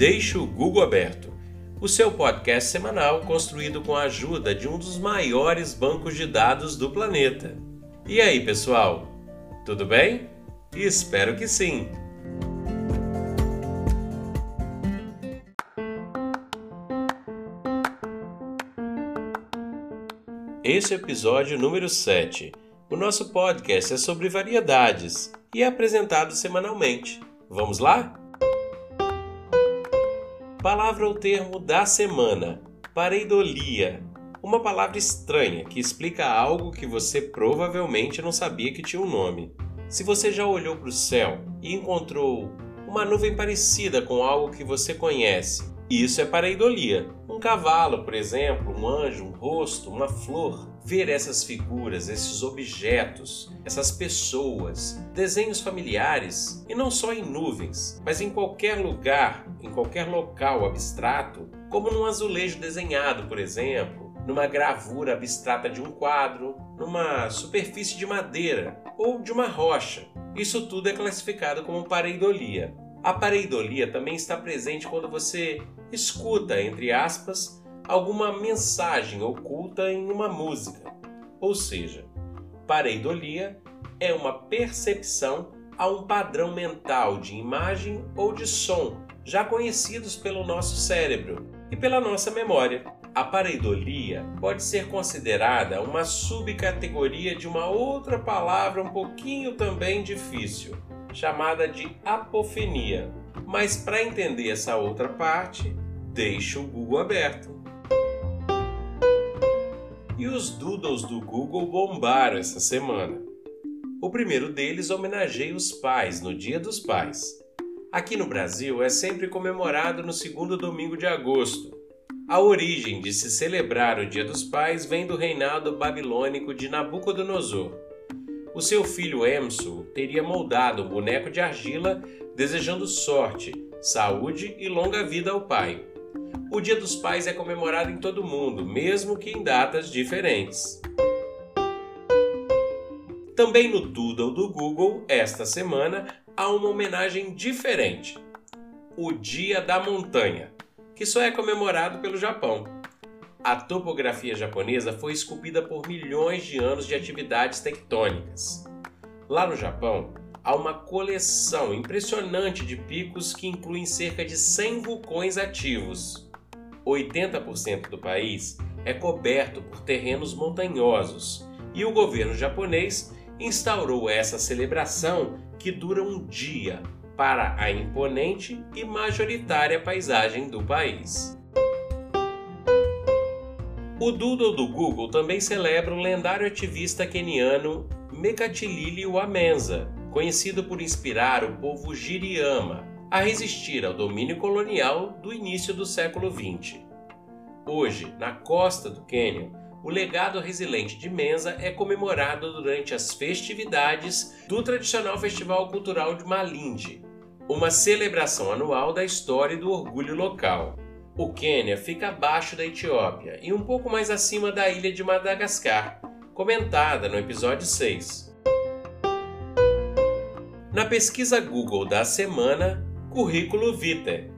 Deixe o Google aberto, o seu podcast semanal construído com a ajuda de um dos maiores bancos de dados do planeta. E aí, pessoal? Tudo bem? Espero que sim! Esse é o episódio número 7. O nosso podcast é sobre variedades e é apresentado semanalmente. Vamos lá? Palavra ou termo da semana: pareidolia. Uma palavra estranha que explica algo que você provavelmente não sabia que tinha um nome. Se você já olhou para o céu e encontrou uma nuvem parecida com algo que você conhece, isso é pareidolia. Um cavalo, por exemplo, um anjo, um rosto, uma flor. Ver essas figuras, esses objetos, essas pessoas, desenhos familiares, e não só em nuvens, mas em qualquer lugar, em qualquer local abstrato, como num azulejo desenhado, por exemplo, numa gravura abstrata de um quadro, numa superfície de madeira ou de uma rocha. Isso tudo é classificado como pareidolia. A pareidolia também está presente quando você escuta, entre aspas, alguma mensagem oculta em uma música. Ou seja, pareidolia é uma percepção a um padrão mental de imagem ou de som já conhecidos pelo nosso cérebro e pela nossa memória. A pareidolia pode ser considerada uma subcategoria de uma outra palavra um pouquinho também difícil, chamada de apofenia. Mas para entender essa outra parte, deixe o Google aberto. E os doodles do Google bombaram essa semana. O primeiro deles homenageia os pais no Dia dos Pais. Aqui no Brasil é sempre comemorado no segundo domingo de agosto. A origem de se celebrar o Dia dos Pais vem do reinado babilônico de Nabucodonosor o seu filho Emso teria moldado um boneco de argila desejando sorte, saúde e longa vida ao pai. O Dia dos Pais é comemorado em todo o mundo, mesmo que em datas diferentes. Também no Doodle do Google, esta semana, há uma homenagem diferente: o Dia da Montanha, que só é comemorado pelo Japão. A topografia japonesa foi esculpida por milhões de anos de atividades tectônicas. Lá no Japão, há uma coleção impressionante de picos que incluem cerca de 100 vulcões ativos. 80% do país é coberto por terrenos montanhosos e o governo japonês instaurou essa celebração que dura um dia para a imponente e majoritária paisagem do país. O Doodle do Google também celebra o lendário ativista keniano Mekatilili Wamenza, conhecido por inspirar o povo Giriama a resistir ao domínio colonial do início do século XX. Hoje, na costa do Quênia, o legado resiliente de Menza é comemorado durante as festividades do tradicional Festival Cultural de Malindi, uma celebração anual da história e do orgulho local. O Quênia fica abaixo da Etiópia e um pouco mais acima da ilha de Madagascar, comentada no episódio 6. Na pesquisa Google da semana, currículo vitae.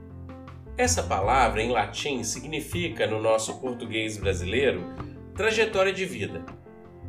Essa palavra em latim significa, no nosso português brasileiro, trajetória de vida.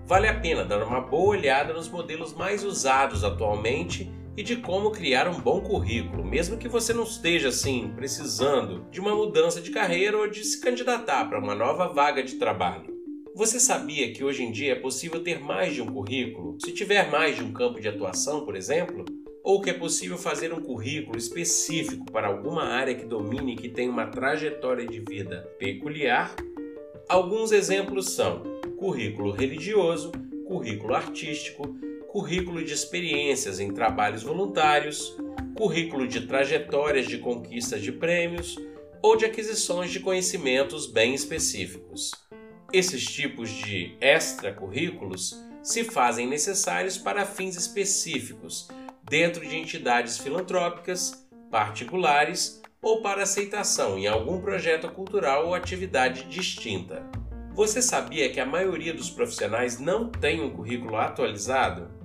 Vale a pena dar uma boa olhada nos modelos mais usados atualmente e de como criar um bom currículo, mesmo que você não esteja assim precisando de uma mudança de carreira ou de se candidatar para uma nova vaga de trabalho. Você sabia que hoje em dia é possível ter mais de um currículo, se tiver mais de um campo de atuação, por exemplo? Ou que é possível fazer um currículo específico para alguma área que domine e que tem uma trajetória de vida peculiar? Alguns exemplos são currículo religioso, currículo artístico, currículo de experiências em trabalhos voluntários, currículo de trajetórias de conquistas de prêmios ou de aquisições de conhecimentos bem específicos. Esses tipos de extracurrículos se fazem necessários para fins específicos, dentro de entidades filantrópicas, particulares ou para aceitação em algum projeto cultural ou atividade distinta. Você sabia que a maioria dos profissionais não tem um currículo atualizado?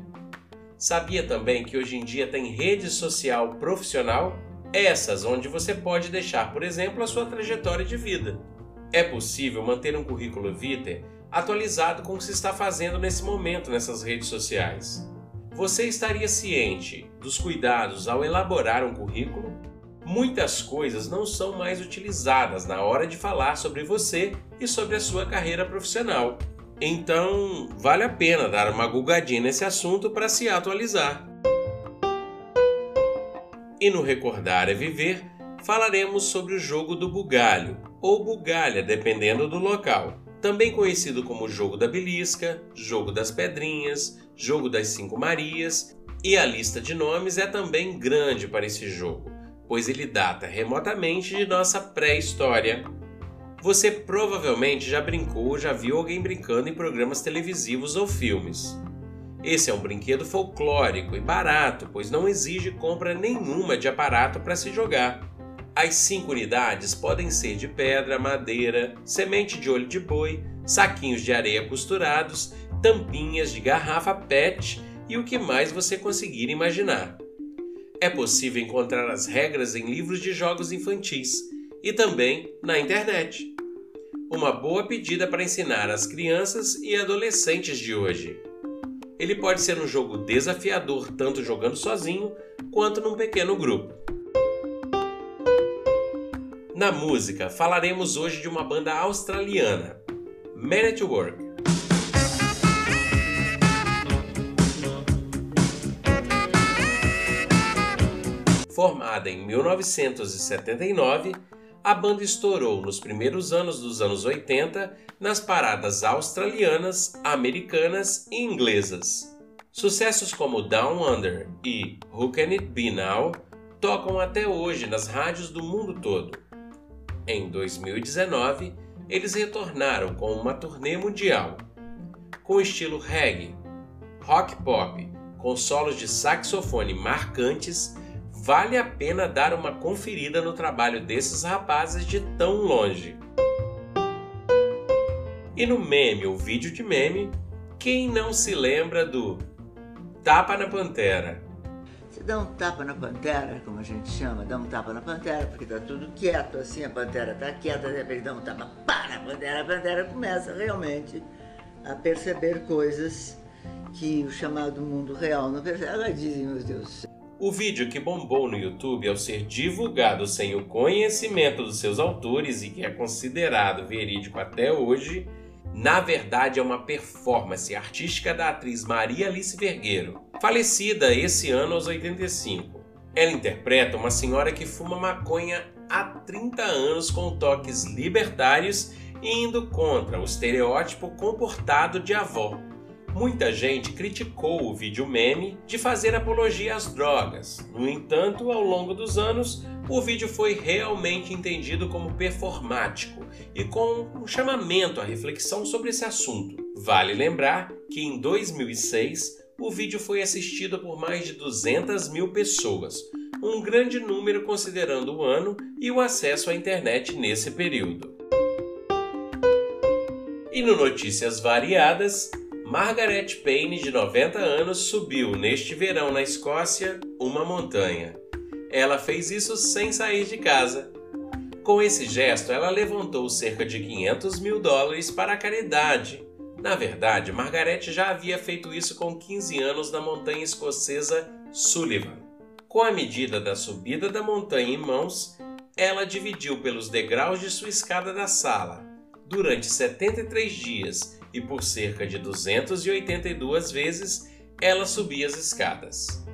Sabia também que hoje em dia tem rede social profissional? Essas onde você pode deixar, por exemplo, a sua trajetória de vida. É possível manter um currículo vitae atualizado com o que se está fazendo nesse momento nessas redes sociais. Você estaria ciente dos cuidados ao elaborar um currículo? Muitas coisas não são mais utilizadas na hora de falar sobre você e sobre a sua carreira profissional. Então, vale a pena dar uma gugadinha nesse assunto para se atualizar. E no Recordar é Viver, falaremos sobre o jogo do bugalho, ou bugalha, dependendo do local também conhecido como Jogo da Belisca, Jogo das Pedrinhas, Jogo das Cinco Marias, e a lista de nomes é também grande para esse jogo, pois ele data remotamente de nossa pré-história. Você provavelmente já brincou ou já viu alguém brincando em programas televisivos ou filmes. Esse é um brinquedo folclórico e barato, pois não exige compra nenhuma de aparato para se jogar. As cinco unidades podem ser de pedra, madeira, semente de olho de boi, saquinhos de areia costurados, tampinhas de garrafa PET e o que mais você conseguir imaginar. É possível encontrar as regras em livros de jogos infantis e também na internet. Uma boa pedida para ensinar as crianças e adolescentes de hoje. Ele pode ser um jogo desafiador tanto jogando sozinho quanto num pequeno grupo. Na música, falaremos hoje de uma banda australiana, Man at Work. Formada em 1979, a banda estourou nos primeiros anos dos anos 80 nas paradas australianas, americanas e inglesas. Sucessos como Down Under e Who Can It Be Now tocam até hoje nas rádios do mundo todo. Em 2019, eles retornaram com uma turnê mundial. Com estilo reggae, rock pop, com solos de saxofone marcantes, vale a pena dar uma conferida no trabalho desses rapazes de tão longe. E no meme ou vídeo de meme, quem não se lembra do Tapa na Pantera? Você dá um tapa na pantera, como a gente chama, dá um tapa na pantera, porque tá tudo quieto assim, a pantera tá quieta, de repente dá um tapa pá, na pantera, a pantera começa realmente a perceber coisas que o chamado mundo real não percebe. Ela dizem, meu Deus. O vídeo que bombou no YouTube ao ser divulgado sem o conhecimento dos seus autores e que é considerado verídico até hoje, na verdade é uma performance artística da atriz Maria Alice Vergueiro, falecida esse ano aos 85. Ela interpreta uma senhora que fuma maconha há 30 anos com toques libertários e indo contra o estereótipo comportado de avó. Muita gente criticou o vídeo meme de fazer apologia às drogas. No entanto, ao longo dos anos, o vídeo foi realmente entendido como performático e com um chamamento à reflexão sobre esse assunto. Vale lembrar que em 2006 o vídeo foi assistido por mais de 200 mil pessoas, um grande número considerando o ano e o acesso à internet nesse período. E no Notícias Variadas, Margaret Payne, de 90 anos, subiu neste verão na Escócia uma montanha. Ela fez isso sem sair de casa. Com esse gesto, ela levantou cerca de 500 mil dólares para a caridade. Na verdade, Margaret já havia feito isso com 15 anos na montanha escocesa Sullivan. Com a medida da subida da montanha em mãos, ela dividiu pelos degraus de sua escada da sala. Durante 73 dias e por cerca de 282 vezes, ela subia as escadas.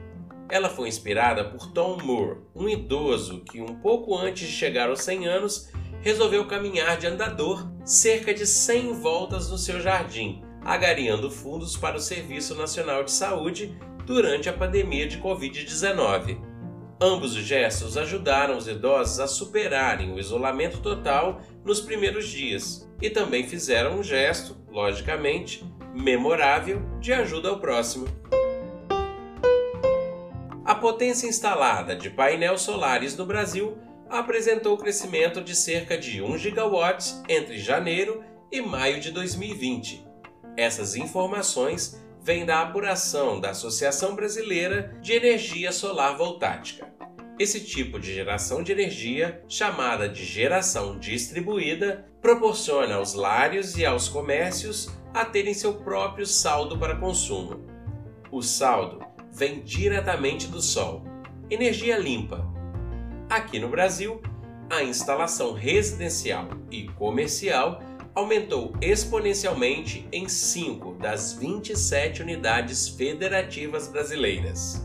Ela foi inspirada por Tom Moore, um idoso que, um pouco antes de chegar aos 100 anos, resolveu caminhar de andador cerca de 100 voltas no seu jardim, agariando fundos para o Serviço Nacional de Saúde durante a pandemia de Covid-19. Ambos os gestos ajudaram os idosos a superarem o isolamento total nos primeiros dias e também fizeram um gesto, logicamente, memorável de ajuda ao próximo. A potência instalada de painéis solares no Brasil apresentou crescimento de cerca de 1 gigawatt entre janeiro e maio de 2020. Essas informações vêm da apuração da Associação Brasileira de Energia Solar Voltática. Esse tipo de geração de energia, chamada de geração distribuída, proporciona aos lares e aos comércios a terem seu próprio saldo para consumo. O saldo vem diretamente do sol, energia limpa. Aqui no Brasil, a instalação residencial e comercial aumentou exponencialmente em 5 das 27 unidades federativas brasileiras.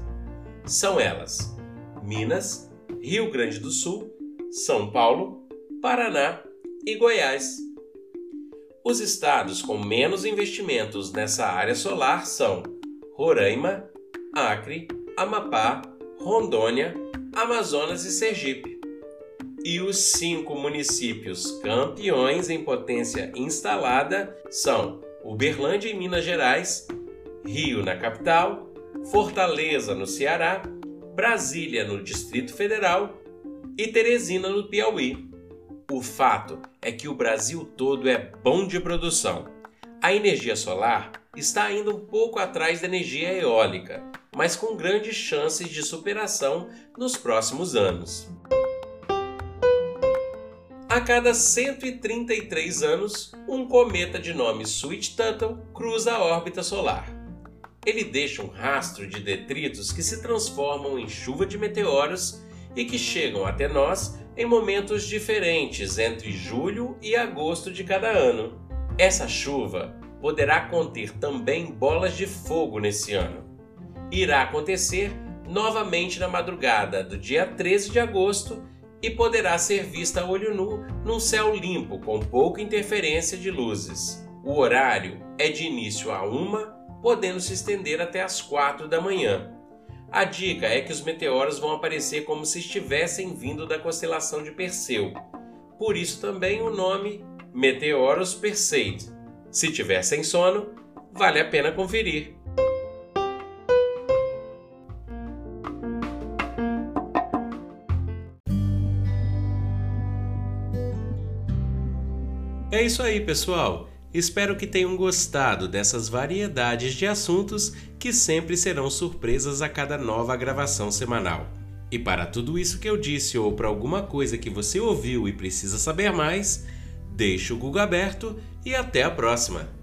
São elas Minas, Rio Grande do Sul, São Paulo, Paraná e Goiás. Os estados com menos investimentos nessa área solar são Roraima, Acre, Amapá, Rondônia, Amazonas e Sergipe. E os cinco municípios campeões em potência instalada são Uberlândia, em Minas Gerais, Rio, na capital, Fortaleza, no Ceará Brasília, no Distrito Federal, e Teresina, no Piauí. O fato é que o Brasil todo é bom de produção. A energia solar está ainda um pouco atrás da energia eólica, mas com grandes chances de superação nos próximos anos. A cada 133 anos, um cometa de nome Sweet Tuttle cruza a órbita solar. Ele deixa um rastro de detritos que se transformam em chuva de meteoros e que chegam até nós em momentos diferentes entre julho e agosto de cada ano. Essa chuva poderá conter também bolas de fogo nesse ano. Irá acontecer novamente na madrugada do dia 13 de agosto e poderá ser vista a olho nu num céu limpo com pouca interferência de luzes. O horário é de início a uma podendo se estender até as 4 da manhã. A dica é que os meteoros vão aparecer como se estivessem vindo da constelação de Perseu. Por isso também o nome Meteoros Perseid. Se tiver sem sono, vale a pena conferir. É isso aí, pessoal. Espero que tenham gostado dessas variedades de assuntos que sempre serão surpresas a cada nova gravação semanal. E para tudo isso que eu disse ou para alguma coisa que você ouviu e precisa saber mais, deixe o Google aberto e até a próxima!